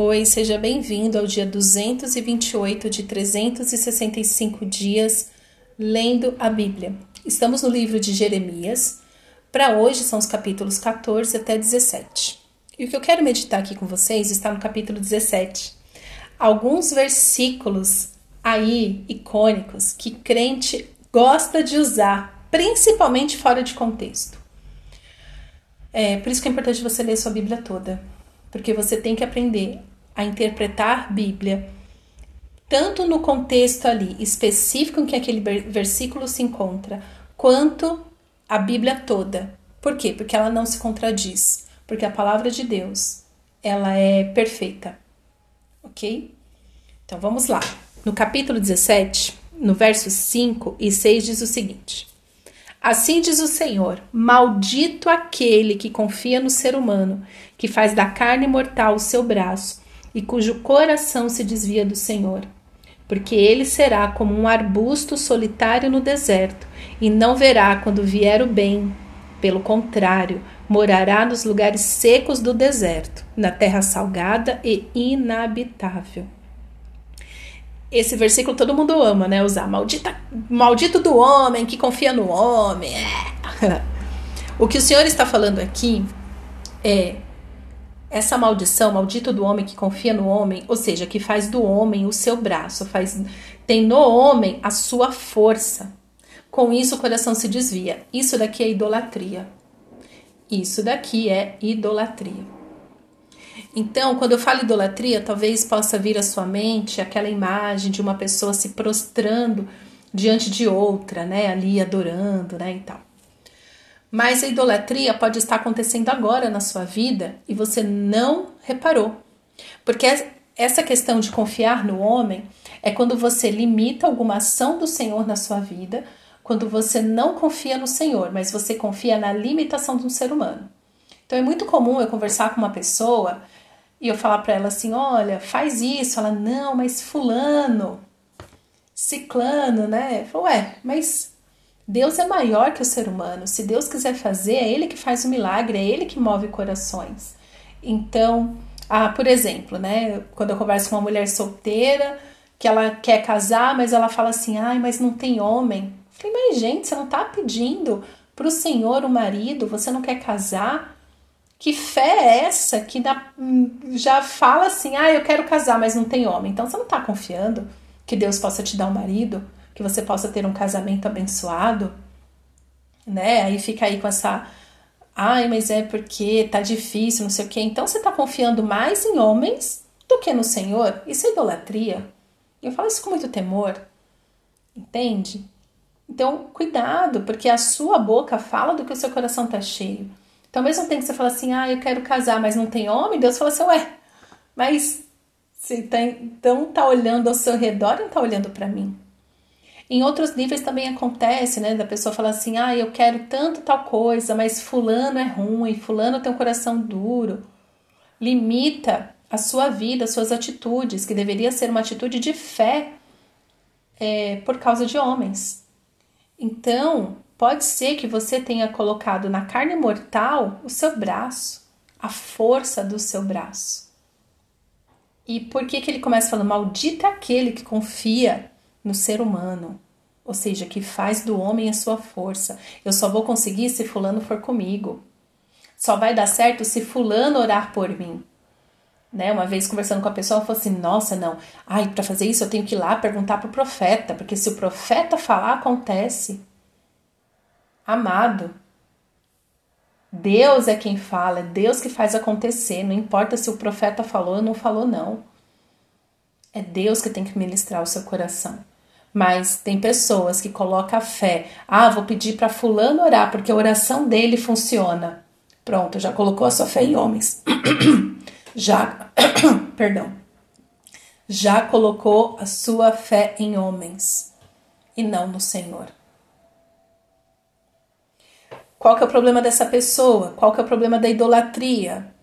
Oi, seja bem-vindo ao dia 228 de 365 dias lendo a Bíblia. Estamos no livro de Jeremias. Para hoje são os capítulos 14 até 17. E o que eu quero meditar aqui com vocês está no capítulo 17. Alguns versículos aí icônicos que crente gosta de usar, principalmente fora de contexto. É por isso que é importante você ler sua Bíblia toda porque você tem que aprender a interpretar Bíblia tanto no contexto ali específico em que aquele versículo se encontra, quanto a Bíblia toda. Por quê? Porque ela não se contradiz, porque a palavra de Deus, ela é perfeita. OK? Então vamos lá. No capítulo 17, no versos 5 e 6 diz o seguinte: Assim diz o Senhor: Maldito aquele que confia no ser humano, que faz da carne mortal o seu braço e cujo coração se desvia do Senhor. Porque ele será como um arbusto solitário no deserto e não verá quando vier o bem. Pelo contrário, morará nos lugares secos do deserto, na terra salgada e inabitável. Esse versículo todo mundo ama, né? Usar maldita, maldito do homem que confia no homem. É. O que o Senhor está falando aqui é essa maldição, maldito do homem que confia no homem, ou seja, que faz do homem o seu braço, faz tem no homem a sua força. Com isso o coração se desvia. Isso daqui é idolatria. Isso daqui é idolatria. Então, quando eu falo idolatria, talvez possa vir à sua mente aquela imagem de uma pessoa se prostrando diante de outra, né, ali adorando, né, e tal. Mas a idolatria pode estar acontecendo agora na sua vida e você não reparou. Porque essa questão de confiar no homem é quando você limita alguma ação do Senhor na sua vida, quando você não confia no Senhor, mas você confia na limitação de um ser humano. Então é muito comum eu conversar com uma pessoa e eu falar para ela assim: olha, faz isso. Ela, não, mas Fulano, Ciclano, né? Eu ué, mas Deus é maior que o ser humano. Se Deus quiser fazer, é Ele que faz o milagre, é Ele que move corações. Então, ah, por exemplo, né? Quando eu converso com uma mulher solteira que ela quer casar, mas ela fala assim: ai, mas não tem homem. Eu falei, mas gente, você não tá pedindo para o Senhor o marido, você não quer casar? Que fé é essa que já fala assim, ah, eu quero casar, mas não tem homem. Então você não está confiando que Deus possa te dar um marido, que você possa ter um casamento abençoado, né? Aí fica aí com essa, ai, mas é porque tá difícil, não sei o quê. Então você está confiando mais em homens do que no Senhor. Isso é idolatria. Eu falo isso com muito temor, entende? Então, cuidado, porque a sua boca fala do que o seu coração está cheio. Então, mesmo tempo que você fala assim, ah, eu quero casar, mas não tem homem, Deus fala assim, ué, mas você tá, então tá olhando ao seu redor e não tá olhando para mim. Em outros níveis também acontece, né, da pessoa falar assim, ah, eu quero tanto tal coisa, mas fulano é ruim, fulano tem um coração duro. Limita a sua vida, as suas atitudes, que deveria ser uma atitude de fé é, por causa de homens. Então, Pode ser que você tenha colocado na carne mortal o seu braço, a força do seu braço. E por que, que ele começa falando: Maldita aquele que confia no ser humano, ou seja, que faz do homem a sua força. Eu só vou conseguir se Fulano for comigo. Só vai dar certo se Fulano orar por mim. Né? Uma vez conversando com a pessoa, ela falou assim: Nossa, não, ai, para fazer isso eu tenho que ir lá perguntar para o profeta, porque se o profeta falar, acontece. Amado, Deus é quem fala, é Deus que faz acontecer. Não importa se o profeta falou ou não falou, não. É Deus que tem que ministrar o seu coração. Mas tem pessoas que colocam a fé. Ah, vou pedir para fulano orar porque a oração dele funciona. Pronto, já colocou a sua fé em homens. já, perdão. Já colocou a sua fé em homens e não no Senhor. Qual que é o problema dessa pessoa? Qual que é o problema da idolatria?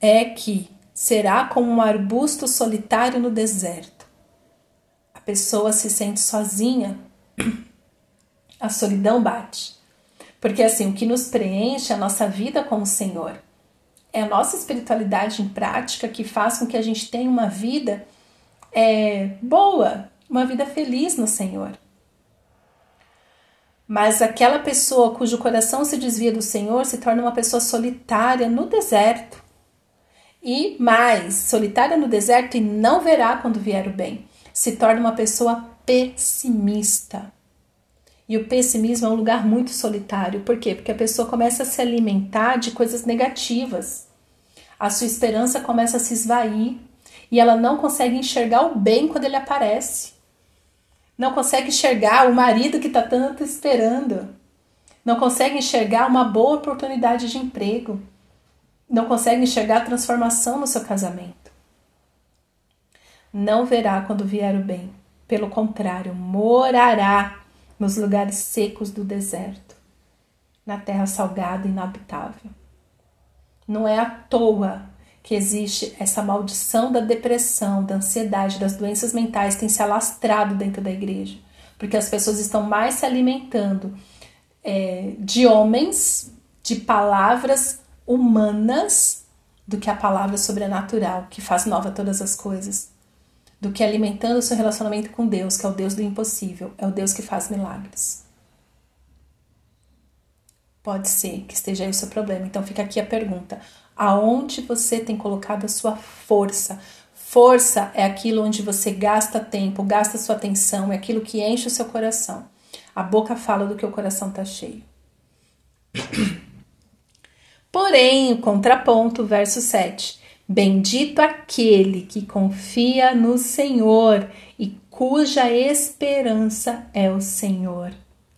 É que será como um arbusto solitário no deserto. A pessoa se sente sozinha, a solidão bate. Porque assim, o que nos preenche é a nossa vida com o Senhor. É a nossa espiritualidade em prática que faz com que a gente tenha uma vida é, boa, uma vida feliz no Senhor. Mas aquela pessoa cujo coração se desvia do Senhor se torna uma pessoa solitária no deserto. E mais, solitária no deserto e não verá quando vier o bem. Se torna uma pessoa pessimista. E o pessimismo é um lugar muito solitário. Por quê? Porque a pessoa começa a se alimentar de coisas negativas. A sua esperança começa a se esvair e ela não consegue enxergar o bem quando ele aparece. Não consegue enxergar o marido que está tanto esperando. Não consegue enxergar uma boa oportunidade de emprego. Não consegue enxergar a transformação no seu casamento. Não verá quando vier o bem. Pelo contrário, morará nos lugares secos do deserto, na terra salgada e inabitável. Não é à toa que existe essa maldição da depressão, da ansiedade, das doenças mentais tem se alastrado dentro da igreja, porque as pessoas estão mais se alimentando é, de homens, de palavras humanas, do que a palavra sobrenatural que faz nova todas as coisas, do que alimentando o seu relacionamento com Deus, que é o Deus do impossível, é o Deus que faz milagres. Pode ser que esteja aí o seu problema. Então fica aqui a pergunta: aonde você tem colocado a sua força. Força é aquilo onde você gasta tempo, gasta sua atenção, é aquilo que enche o seu coração. A boca fala do que o coração está cheio. Porém, o contraponto, verso 7. Bendito aquele que confia no Senhor e cuja esperança é o Senhor.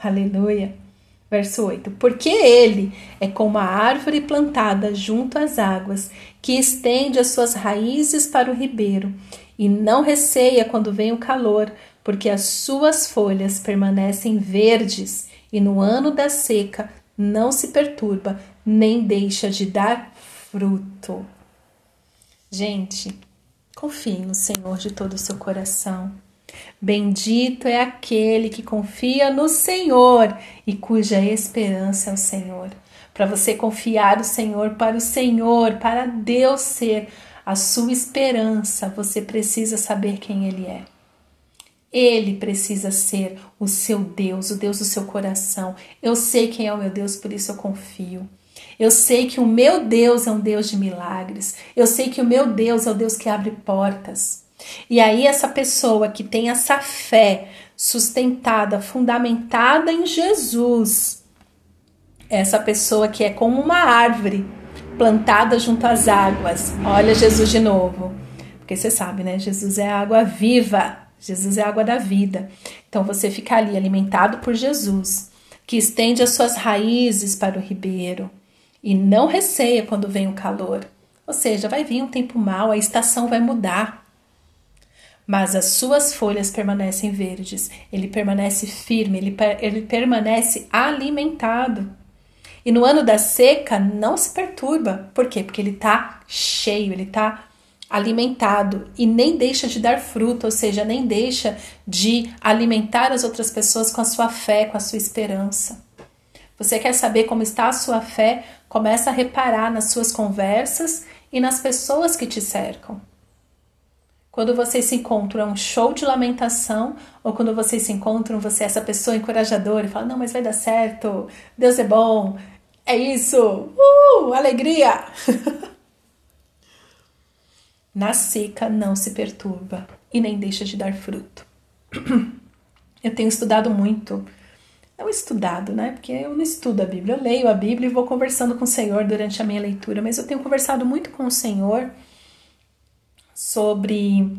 Aleluia. Verso 8: Porque ele é como a árvore plantada junto às águas, que estende as suas raízes para o ribeiro, e não receia quando vem o calor, porque as suas folhas permanecem verdes, e no ano da seca não se perturba, nem deixa de dar fruto. Gente, confie no Senhor de todo o seu coração. Bendito é aquele que confia no Senhor e cuja esperança é o Senhor. Para você confiar o Senhor para o Senhor, para Deus ser a sua esperança, você precisa saber quem Ele é. Ele precisa ser o seu Deus, o Deus do seu coração. Eu sei quem é o meu Deus, por isso eu confio. Eu sei que o meu Deus é um Deus de milagres. Eu sei que o meu Deus é o Deus que abre portas. E aí, essa pessoa que tem essa fé sustentada, fundamentada em Jesus, essa pessoa que é como uma árvore plantada junto às águas. Olha Jesus de novo. Porque você sabe, né? Jesus é a água viva. Jesus é a água da vida. Então você fica ali alimentado por Jesus, que estende as suas raízes para o ribeiro e não receia quando vem o calor. Ou seja, vai vir um tempo mau, a estação vai mudar mas as suas folhas permanecem verdes, ele permanece firme, ele, ele permanece alimentado. E no ano da seca não se perturba. Por quê? Porque ele está cheio, ele está alimentado e nem deixa de dar fruto, ou seja, nem deixa de alimentar as outras pessoas com a sua fé, com a sua esperança. Você quer saber como está a sua fé? Começa a reparar nas suas conversas e nas pessoas que te cercam. Quando vocês se encontram, é um show de lamentação, ou quando vocês se encontram, você é essa pessoa encorajadora e fala: Não, mas vai dar certo, Deus é bom, é isso, uh, alegria! Na seca não se perturba e nem deixa de dar fruto. Eu tenho estudado muito, não estudado, né? Porque eu não estudo a Bíblia, eu leio a Bíblia e vou conversando com o Senhor durante a minha leitura, mas eu tenho conversado muito com o Senhor sobre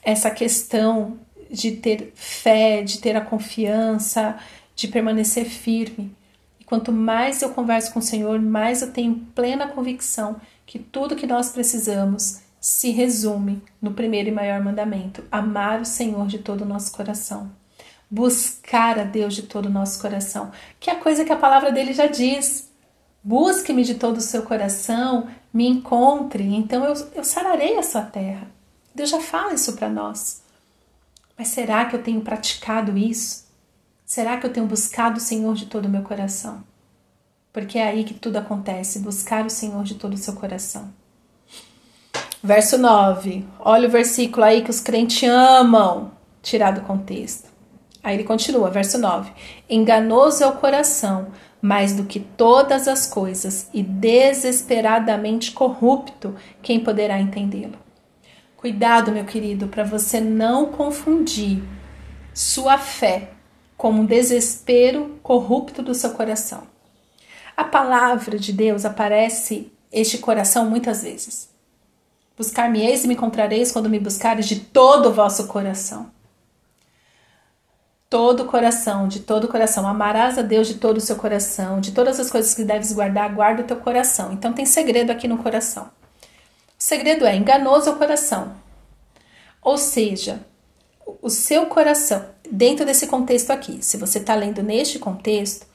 essa questão de ter fé, de ter a confiança, de permanecer firme. E quanto mais eu converso com o Senhor, mais eu tenho plena convicção que tudo que nós precisamos se resume no primeiro e maior mandamento: amar o Senhor de todo o nosso coração. Buscar a Deus de todo o nosso coração, que é a coisa que a palavra dele já diz. Busque-me de todo o seu coração, me encontre, então eu, eu sararei a sua terra. Deus já fala isso para nós. Mas será que eu tenho praticado isso? Será que eu tenho buscado o Senhor de todo o meu coração? porque é aí que tudo acontece buscar o Senhor de todo o seu coração. Verso 9. Olha o versículo aí que os crentes amam tirar do contexto. Aí ele continua, verso 9: Enganoso é o coração, mais do que todas as coisas, e desesperadamente corrupto, quem poderá entendê-lo? Cuidado, meu querido, para você não confundir sua fé com um desespero corrupto do seu coração. A palavra de Deus aparece este coração muitas vezes. Buscar-me-eis e me encontrareis quando me buscares de todo o vosso coração. Todo o coração, de todo o coração. Amarás a Deus de todo o seu coração, de todas as coisas que deves guardar, guarda o teu coração. Então tem segredo aqui no coração. O segredo é enganoso é o coração. Ou seja, o seu coração, dentro desse contexto aqui, se você está lendo neste contexto,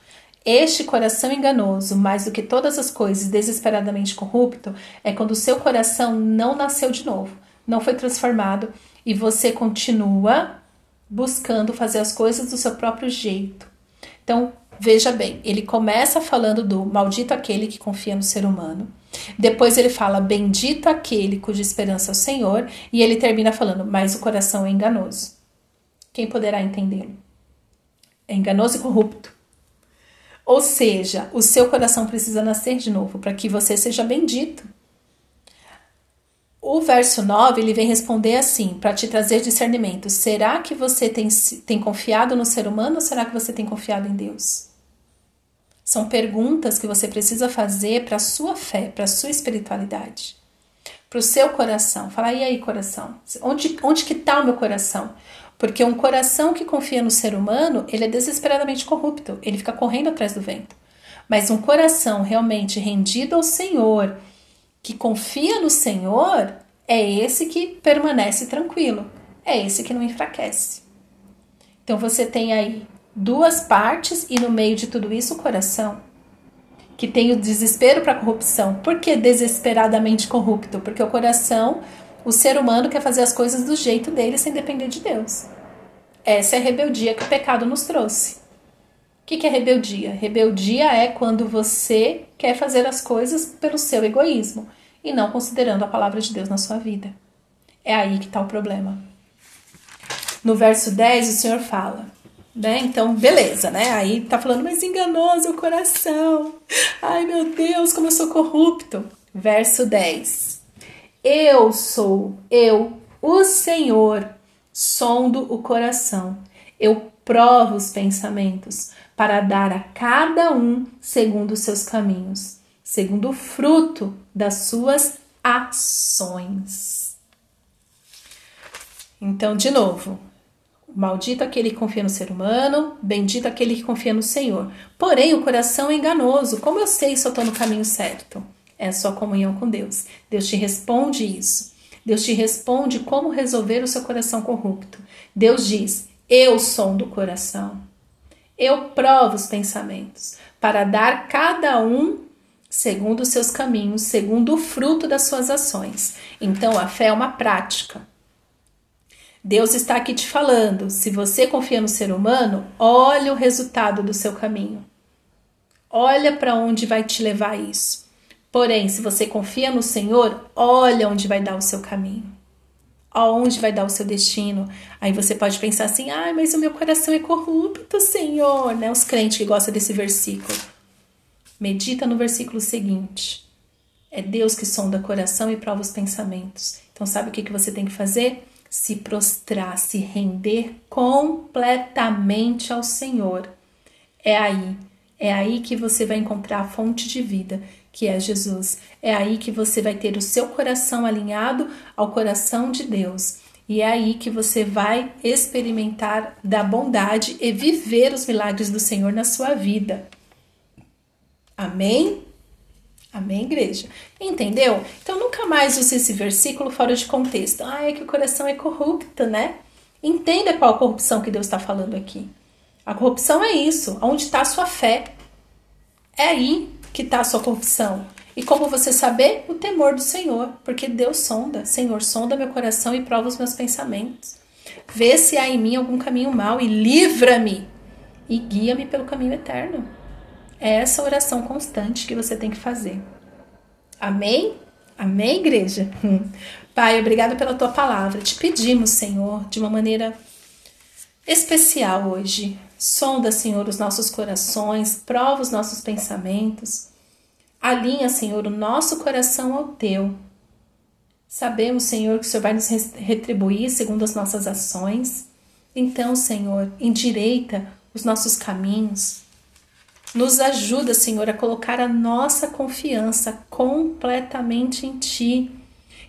este coração enganoso, mais do que todas as coisas, desesperadamente corrupto, é quando o seu coração não nasceu de novo, não foi transformado e você continua buscando fazer as coisas do seu próprio jeito. Então, veja bem, ele começa falando do maldito aquele que confia no ser humano. Depois ele fala bendito aquele cuja esperança é o Senhor, e ele termina falando, mas o coração é enganoso. Quem poderá entendê-lo? É enganoso e corrupto. Ou seja, o seu coração precisa nascer de novo para que você seja bendito. O verso 9 ele vem responder assim, para te trazer discernimento: será que você tem, tem confiado no ser humano ou será que você tem confiado em Deus? São perguntas que você precisa fazer para a sua fé, para a sua espiritualidade, para o seu coração. Fala, e aí, coração? Onde, onde que está o meu coração? Porque um coração que confia no ser humano, ele é desesperadamente corrupto, ele fica correndo atrás do vento. Mas um coração realmente rendido ao Senhor, que confia no Senhor, é esse que permanece tranquilo, é esse que não enfraquece. Então você tem aí duas partes e no meio de tudo isso o coração, que tem o desespero para a corrupção. Por que desesperadamente corrupto? Porque o coração o ser humano quer fazer as coisas do jeito dele sem depender de Deus. Essa é a rebeldia que o pecado nos trouxe. O que é rebeldia? Rebeldia é quando você quer fazer as coisas pelo seu egoísmo e não considerando a palavra de Deus na sua vida. É aí que está o problema. No verso 10, o Senhor fala, né? Então, beleza, né? Aí tá falando, mas enganoso o coração. Ai, meu Deus, como eu sou corrupto. Verso 10. Eu sou, eu, o Senhor, sondo o coração. Eu provo os pensamentos para dar a cada um segundo os seus caminhos, segundo o fruto das suas ações. Então, de novo, maldito aquele que confia no ser humano, bendito aquele que confia no Senhor. Porém, o coração é enganoso. Como eu sei se eu estou no caminho certo? é sua comunhão com Deus. Deus te responde isso. Deus te responde como resolver o seu coração corrupto. Deus diz: Eu sou do coração. Eu provo os pensamentos para dar cada um segundo os seus caminhos, segundo o fruto das suas ações. Então a fé é uma prática. Deus está aqui te falando. Se você confia no ser humano, olha o resultado do seu caminho. Olha para onde vai te levar isso. Porém, se você confia no Senhor, olha onde vai dar o seu caminho. Aonde vai dar o seu destino? Aí você pode pensar assim: "Ah, mas o meu coração é corrupto, Senhor", né? Os crentes que gostam desse versículo. Medita no versículo seguinte. É Deus que sonda o coração e prova os pensamentos. Então, sabe o que, que você tem que fazer? Se prostrar, se render completamente ao Senhor. É aí, é aí que você vai encontrar a fonte de vida que é Jesus. É aí que você vai ter o seu coração alinhado ao coração de Deus. E é aí que você vai experimentar da bondade e viver os milagres do Senhor na sua vida. Amém? Amém, igreja? Entendeu? Então nunca mais use esse versículo fora de contexto. Ah, é que o coração é corrupto, né? Entenda qual a corrupção que Deus está falando aqui. A corrupção é isso, onde está a sua fé. É aí que está a sua confissão. E como você saber? O temor do Senhor, porque Deus sonda. Senhor, sonda meu coração e prova os meus pensamentos. Vê se há em mim algum caminho mau e livra-me e guia-me pelo caminho eterno. É essa oração constante que você tem que fazer. Amém? Amém, igreja? Pai, obrigado pela tua palavra. Te pedimos, Senhor, de uma maneira especial hoje. Sonda, Senhor, os nossos corações, prova os nossos pensamentos. Alinha, Senhor, o nosso coração ao teu. Sabemos, Senhor, que o Senhor vai nos retribuir segundo as nossas ações. Então, Senhor, endireita os nossos caminhos. Nos ajuda, Senhor, a colocar a nossa confiança completamente em Ti.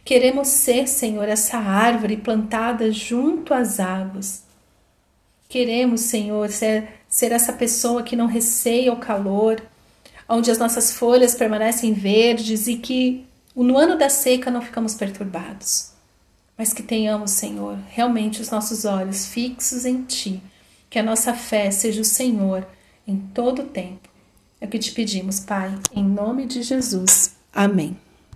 Queremos ser, Senhor, essa árvore plantada junto às águas. Queremos, Senhor, ser, ser essa pessoa que não receia o calor, onde as nossas folhas permanecem verdes e que no ano da seca não ficamos perturbados. Mas que tenhamos, Senhor, realmente os nossos olhos fixos em Ti, que a nossa fé seja o Senhor em todo o tempo. É o que te pedimos, Pai, em nome de Jesus. Amém.